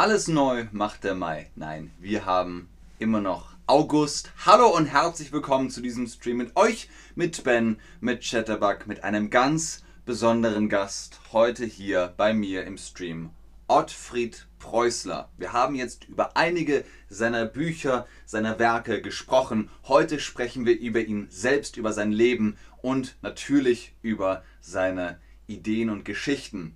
Alles neu macht der Mai. Nein, wir haben immer noch August. Hallo und herzlich willkommen zu diesem Stream mit euch, mit Ben, mit Chatterbug, mit einem ganz besonderen Gast heute hier bei mir im Stream. Ottfried Preußler. Wir haben jetzt über einige seiner Bücher, seiner Werke gesprochen. Heute sprechen wir über ihn selbst, über sein Leben und natürlich über seine Ideen und Geschichten.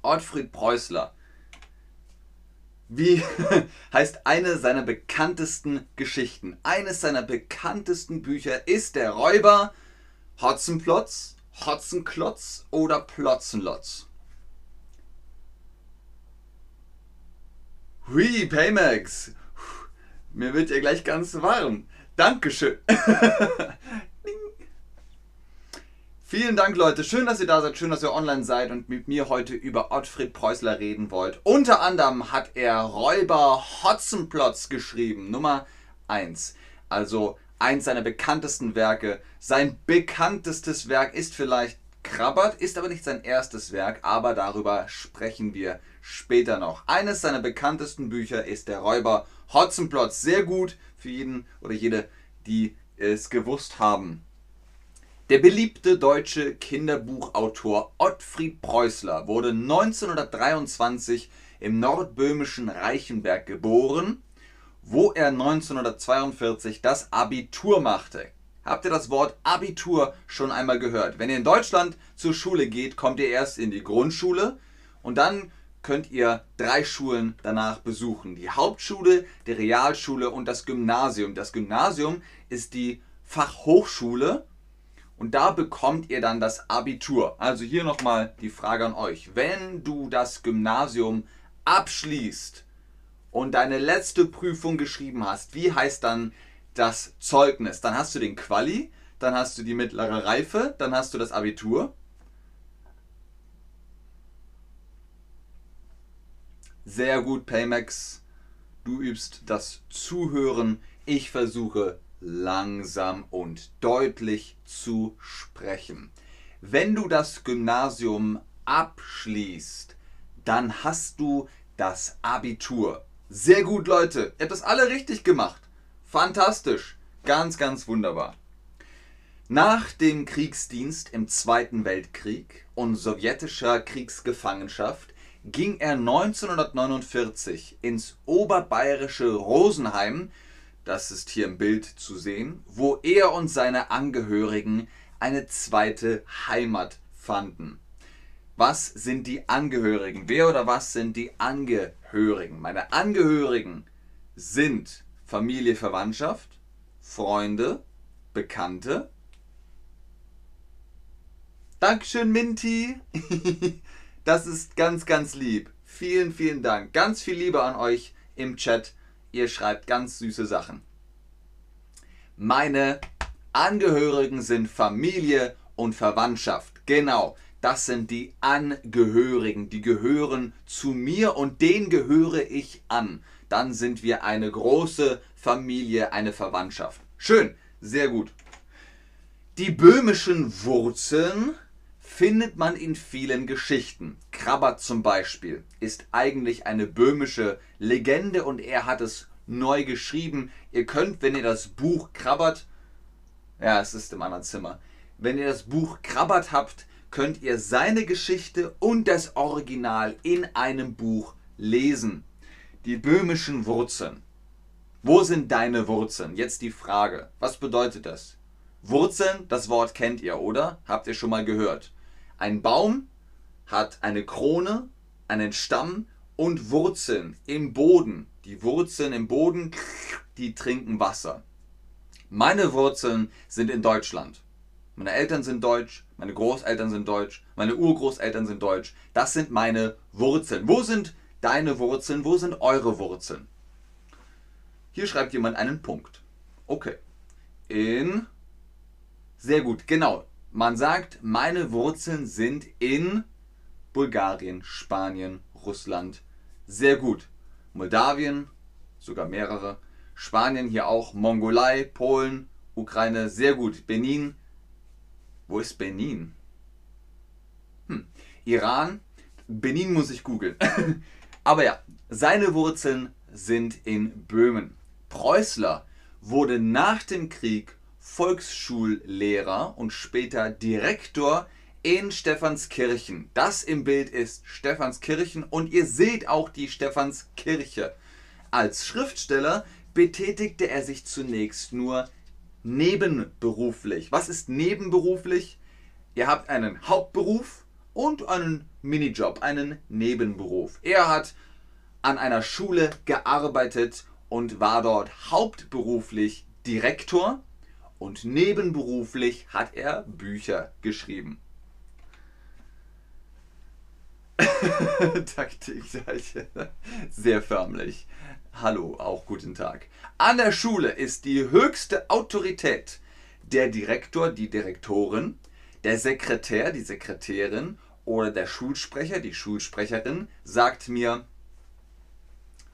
Ottfried Preußler wie heißt eine seiner bekanntesten Geschichten. Eines seiner bekanntesten Bücher ist der Räuber Hotzenplotz, Hotzenklotz oder Plotzenlotz. Hui, Paymax. Mir wird ja gleich ganz warm. Dankeschön. Vielen Dank, Leute. Schön, dass ihr da seid. Schön, dass ihr online seid und mit mir heute über Ottfried Preußler reden wollt. Unter anderem hat er Räuber Hotzenplotz geschrieben, Nummer 1. Also eins seiner bekanntesten Werke. Sein bekanntestes Werk ist vielleicht Krabbert, ist aber nicht sein erstes Werk, aber darüber sprechen wir später noch. Eines seiner bekanntesten Bücher ist der Räuber Hotzenplotz. Sehr gut für jeden oder jede, die es gewusst haben. Der beliebte deutsche Kinderbuchautor Ottfried Preußler wurde 1923 im nordböhmischen Reichenberg geboren, wo er 1942 das Abitur machte. Habt ihr das Wort Abitur schon einmal gehört? Wenn ihr in Deutschland zur Schule geht, kommt ihr erst in die Grundschule und dann könnt ihr drei Schulen danach besuchen. Die Hauptschule, die Realschule und das Gymnasium. Das Gymnasium ist die Fachhochschule und da bekommt ihr dann das Abitur. Also hier nochmal die Frage an euch. Wenn du das Gymnasium abschließt und deine letzte Prüfung geschrieben hast, wie heißt dann das Zeugnis? Dann hast du den Quali, dann hast du die mittlere Reife, dann hast du das Abitur. Sehr gut, Paymax. Du übst das Zuhören. Ich versuche langsam und deutlich zu sprechen. Wenn du das Gymnasium abschließt, dann hast du das Abitur. Sehr gut, Leute. Ihr habt das alle richtig gemacht. Fantastisch. Ganz, ganz wunderbar. Nach dem Kriegsdienst im Zweiten Weltkrieg und sowjetischer Kriegsgefangenschaft ging er 1949 ins oberbayerische Rosenheim das ist hier im Bild zu sehen, wo er und seine Angehörigen eine zweite Heimat fanden. Was sind die Angehörigen? Wer oder was sind die Angehörigen? Meine Angehörigen sind Familie, Verwandtschaft, Freunde, Bekannte. Dankeschön, Minty. Das ist ganz, ganz lieb. Vielen, vielen Dank. Ganz viel Liebe an euch im Chat. Ihr schreibt ganz süße Sachen. Meine Angehörigen sind Familie und Verwandtschaft. Genau, das sind die Angehörigen. Die gehören zu mir und denen gehöre ich an. Dann sind wir eine große Familie, eine Verwandtschaft. Schön, sehr gut. Die böhmischen Wurzeln findet man in vielen Geschichten. Krabbert zum Beispiel ist eigentlich eine böhmische Legende und er hat es neu geschrieben. Ihr könnt, wenn ihr das Buch Krabbert, ja, es ist im anderen Zimmer, wenn ihr das Buch Krabbert habt, könnt ihr seine Geschichte und das Original in einem Buch lesen. Die böhmischen Wurzeln. Wo sind deine Wurzeln? Jetzt die Frage. Was bedeutet das? Wurzeln, das Wort kennt ihr, oder? Habt ihr schon mal gehört? Ein Baum hat eine Krone, einen Stamm und Wurzeln im Boden. Die Wurzeln im Boden, die trinken Wasser. Meine Wurzeln sind in Deutschland. Meine Eltern sind deutsch, meine Großeltern sind deutsch, meine Urgroßeltern sind deutsch. Das sind meine Wurzeln. Wo sind deine Wurzeln? Wo sind eure Wurzeln? Hier schreibt jemand einen Punkt. Okay. In. Sehr gut, genau. Man sagt, meine Wurzeln sind in Bulgarien, Spanien, Russland. Sehr gut. Moldawien, sogar mehrere. Spanien hier auch, Mongolei, Polen, Ukraine, sehr gut. Benin. Wo ist Benin? Hm. Iran. Benin muss ich googeln. Aber ja, Seine Wurzeln sind in Böhmen. Preußler wurde nach dem Krieg Volksschullehrer und später Direktor in Stephanskirchen. Das im Bild ist Stephanskirchen und ihr seht auch die Stephanskirche. Als Schriftsteller betätigte er sich zunächst nur nebenberuflich. Was ist nebenberuflich? Ihr habt einen Hauptberuf und einen Minijob, einen Nebenberuf. Er hat an einer Schule gearbeitet und war dort hauptberuflich Direktor und nebenberuflich hat er Bücher geschrieben. Taktik, sehr förmlich. Hallo, auch guten Tag. An der Schule ist die höchste Autorität der Direktor, die Direktorin, der Sekretär, die Sekretärin oder der Schulsprecher, die Schulsprecherin sagt mir,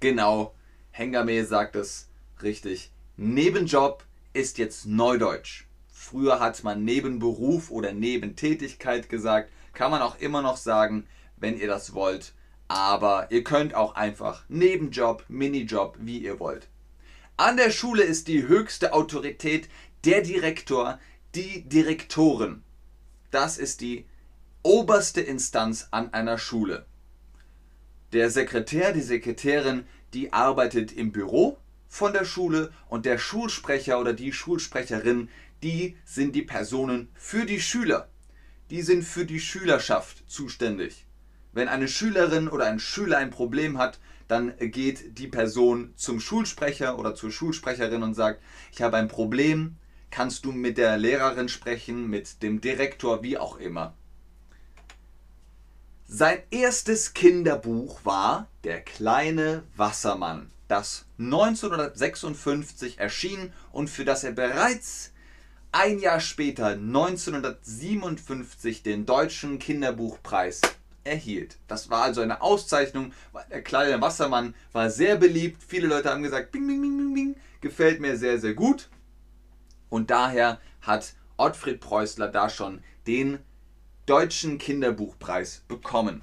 genau, Hengame sagt es richtig, Nebenjob ist jetzt Neudeutsch. Früher hat man Nebenberuf oder Nebentätigkeit gesagt, kann man auch immer noch sagen, wenn ihr das wollt. Aber ihr könnt auch einfach Nebenjob, Minijob, wie ihr wollt. An der Schule ist die höchste Autorität der Direktor, die Direktorin. Das ist die oberste Instanz an einer Schule. Der Sekretär, die Sekretärin, die arbeitet im Büro von der Schule und der Schulsprecher oder die Schulsprecherin, die sind die Personen für die Schüler. Die sind für die Schülerschaft zuständig. Wenn eine Schülerin oder ein Schüler ein Problem hat, dann geht die Person zum Schulsprecher oder zur Schulsprecherin und sagt, ich habe ein Problem, kannst du mit der Lehrerin sprechen, mit dem Direktor, wie auch immer. Sein erstes Kinderbuch war Der kleine Wassermann, das 1956 erschien und für das er bereits ein Jahr später, 1957, den Deutschen Kinderbuchpreis erhielt. Das war also eine Auszeichnung. Der kleine Wassermann war sehr beliebt. Viele Leute haben gesagt, bing, bing, bing, bing, bing, gefällt mir sehr, sehr gut. Und daher hat Ottfried Preußler da schon den Deutschen Kinderbuchpreis bekommen.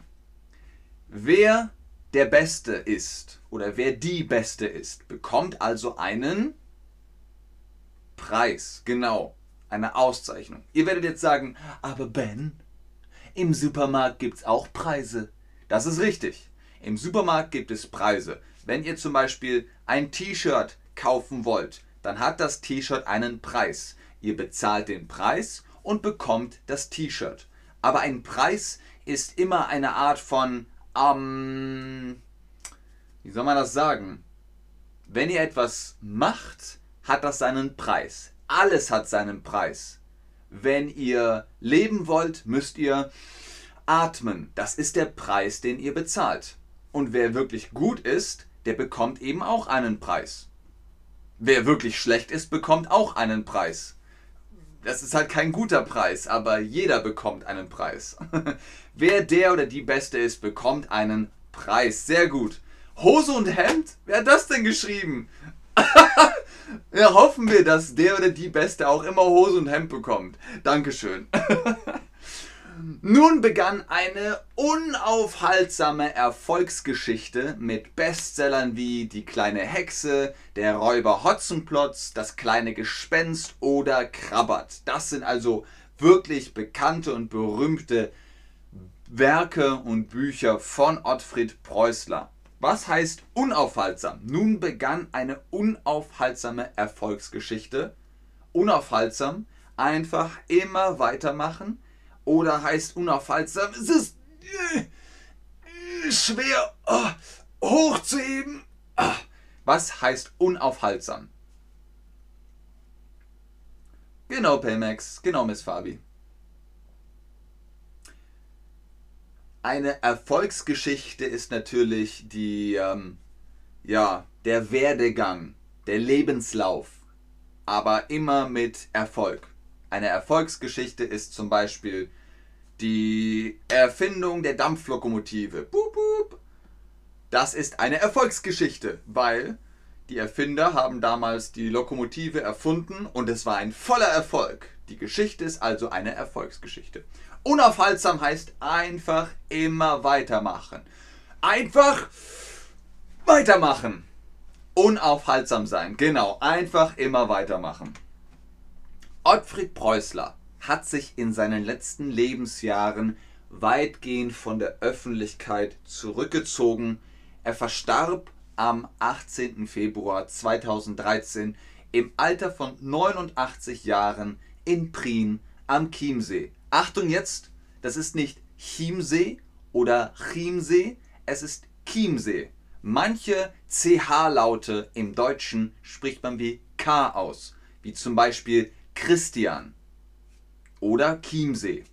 Wer der Beste ist oder wer die Beste ist, bekommt also einen Preis. Genau, eine Auszeichnung. Ihr werdet jetzt sagen, aber Ben, im Supermarkt gibt es auch Preise. Das ist richtig. Im Supermarkt gibt es Preise. Wenn ihr zum Beispiel ein T-Shirt kaufen wollt, dann hat das T-Shirt einen Preis. Ihr bezahlt den Preis und bekommt das T-Shirt. Aber ein Preis ist immer eine Art von, ähm, wie soll man das sagen? Wenn ihr etwas macht, hat das seinen Preis. Alles hat seinen Preis. Wenn ihr leben wollt, müsst ihr atmen. Das ist der Preis, den ihr bezahlt. Und wer wirklich gut ist, der bekommt eben auch einen Preis. Wer wirklich schlecht ist, bekommt auch einen Preis. Das ist halt kein guter Preis, aber jeder bekommt einen Preis. wer der oder die Beste ist, bekommt einen Preis. Sehr gut. Hose und Hemd? Wer hat das denn geschrieben? Ja, hoffen wir, dass der oder die Beste auch immer Hose und Hemd bekommt. Dankeschön. Nun begann eine unaufhaltsame Erfolgsgeschichte mit Bestsellern wie Die kleine Hexe, Der Räuber Hotzenplotz, Das kleine Gespenst oder Krabbert. Das sind also wirklich bekannte und berühmte Werke und Bücher von Ottfried Preußler. Was heißt unaufhaltsam? Nun begann eine unaufhaltsame Erfolgsgeschichte. Unaufhaltsam, einfach immer weitermachen. Oder heißt unaufhaltsam, es ist äh, schwer oh, hochzuheben. Ah, was heißt unaufhaltsam? Genau, Pelmax, genau, Miss Fabi. eine Erfolgsgeschichte ist natürlich die, ähm, ja, der Werdegang, der Lebenslauf, aber immer mit Erfolg. Eine Erfolgsgeschichte ist zum Beispiel die Erfindung der Dampflokomotive. Boop, boop. Das ist eine Erfolgsgeschichte, weil die Erfinder haben damals die Lokomotive erfunden und es war ein voller Erfolg. Die Geschichte ist also eine Erfolgsgeschichte. Unaufhaltsam heißt einfach immer weitermachen. Einfach Weitermachen. Unaufhaltsam sein. Genau, einfach immer weitermachen. Ottfried Preußler hat sich in seinen letzten Lebensjahren weitgehend von der Öffentlichkeit zurückgezogen. Er verstarb am 18. Februar 2013 im Alter von 89 Jahren in Prien am Chiemsee. Achtung jetzt, das ist nicht Chiemsee oder Chiemsee, es ist Chiemsee. Manche CH-Laute im Deutschen spricht man wie K aus, wie zum Beispiel Christian oder Chiemsee.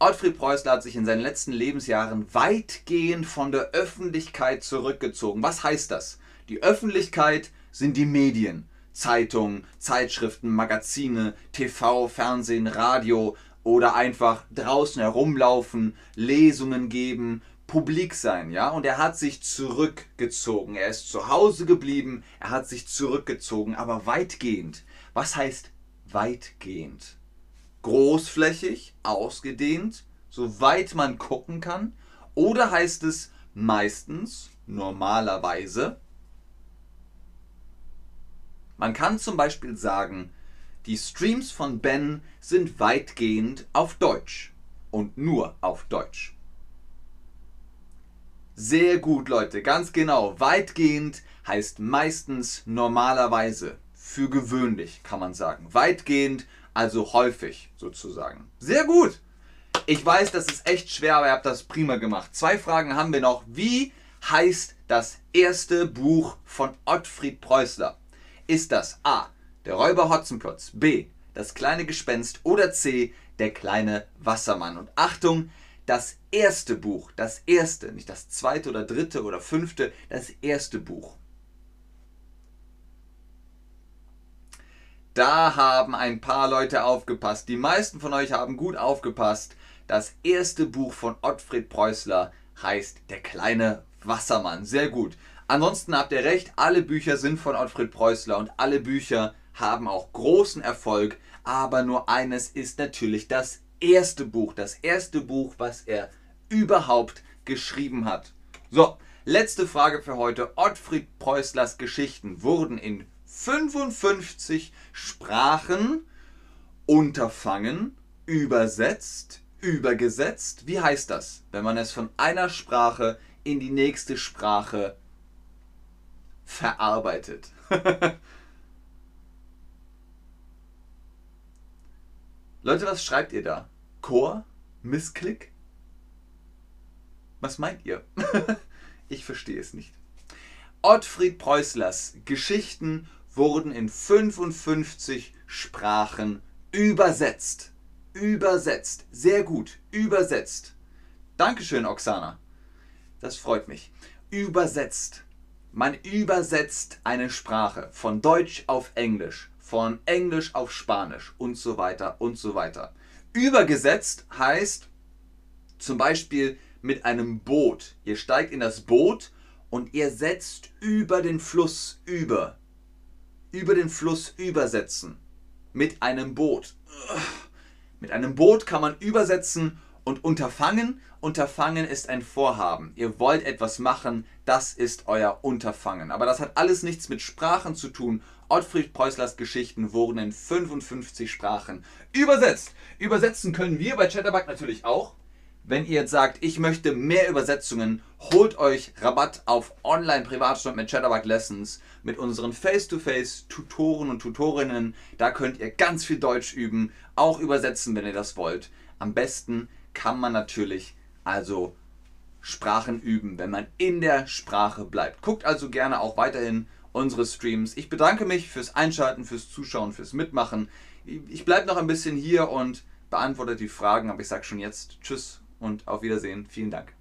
Ottfried Preußler hat sich in seinen letzten Lebensjahren weitgehend von der Öffentlichkeit zurückgezogen. Was heißt das? Die Öffentlichkeit sind die Medien. Zeitungen, Zeitschriften, Magazine, TV, Fernsehen, Radio oder einfach draußen herumlaufen, Lesungen geben, publik sein, ja? Und er hat sich zurückgezogen. Er ist zu Hause geblieben, er hat sich zurückgezogen, aber weitgehend. Was heißt weitgehend? Großflächig, ausgedehnt, soweit man gucken kann? Oder heißt es meistens, normalerweise? Man kann zum Beispiel sagen, die Streams von Ben sind weitgehend auf Deutsch und nur auf Deutsch. Sehr gut, Leute, ganz genau. Weitgehend heißt meistens normalerweise, für gewöhnlich kann man sagen. Weitgehend, also häufig sozusagen. Sehr gut. Ich weiß, das ist echt schwer, aber ihr habt das prima gemacht. Zwei Fragen haben wir noch. Wie heißt das erste Buch von Ottfried Preußler? Ist das A. Der Räuber Hotzenplotz, B. Das kleine Gespenst oder C. Der kleine Wassermann? Und Achtung, das erste Buch, das erste, nicht das zweite oder dritte oder fünfte, das erste Buch. Da haben ein paar Leute aufgepasst. Die meisten von euch haben gut aufgepasst. Das erste Buch von Ottfried Preußler heißt Der kleine Wassermann. Sehr gut. Ansonsten habt ihr recht, alle Bücher sind von Ottfried Preußler und alle Bücher haben auch großen Erfolg. Aber nur eines ist natürlich das erste Buch, das erste Buch, was er überhaupt geschrieben hat. So, letzte Frage für heute. Ottfried Preußlers Geschichten wurden in 55 Sprachen unterfangen, übersetzt, übergesetzt. Wie heißt das, wenn man es von einer Sprache in die nächste Sprache verarbeitet? Leute, was schreibt ihr da? Chor? Missklick? Was meint ihr? ich verstehe es nicht. Ottfried Preußlers Geschichten wurden in 55 Sprachen übersetzt. Übersetzt. Sehr gut. Übersetzt. Dankeschön, Oksana. Das freut mich. Übersetzt. Man übersetzt eine Sprache von Deutsch auf Englisch von Englisch auf Spanisch und so weiter und so weiter. Übergesetzt heißt zum Beispiel mit einem Boot. Ihr steigt in das Boot und ihr setzt über den Fluss über. Über den Fluss übersetzen. Mit einem Boot. Mit einem Boot kann man übersetzen und Unterfangen, Unterfangen ist ein Vorhaben. Ihr wollt etwas machen, das ist euer Unterfangen. Aber das hat alles nichts mit Sprachen zu tun. Ottfried Preußlers Geschichten wurden in 55 Sprachen übersetzt. Übersetzen können wir bei Chatterbug natürlich auch. Wenn ihr jetzt sagt, ich möchte mehr Übersetzungen, holt euch Rabatt auf Online-Privatstunde mit Chatterbug Lessons mit unseren Face-to-Face-Tutoren und Tutorinnen. Da könnt ihr ganz viel Deutsch üben, auch übersetzen, wenn ihr das wollt. Am besten kann man natürlich also Sprachen üben, wenn man in der Sprache bleibt. Guckt also gerne auch weiterhin unsere Streams. Ich bedanke mich fürs Einschalten, fürs Zuschauen, fürs Mitmachen. Ich bleibe noch ein bisschen hier und beantworte die Fragen, aber ich sage schon jetzt Tschüss und auf Wiedersehen. Vielen Dank.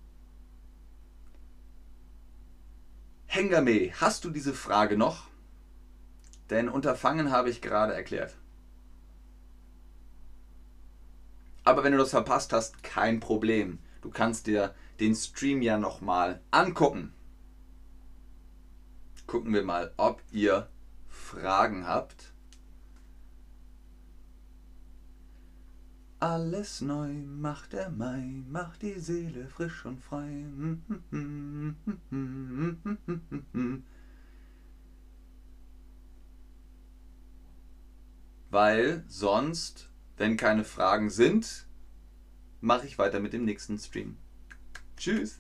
Hengame, hast du diese Frage noch? Denn Unterfangen habe ich gerade erklärt. Aber wenn du das verpasst hast, kein Problem. Du kannst dir den Stream ja nochmal angucken. Gucken wir mal, ob ihr Fragen habt. Alles neu macht der Mai, macht die Seele frisch und frei. Weil sonst, wenn keine Fragen sind, mache ich weiter mit dem nächsten Stream. Tschüss!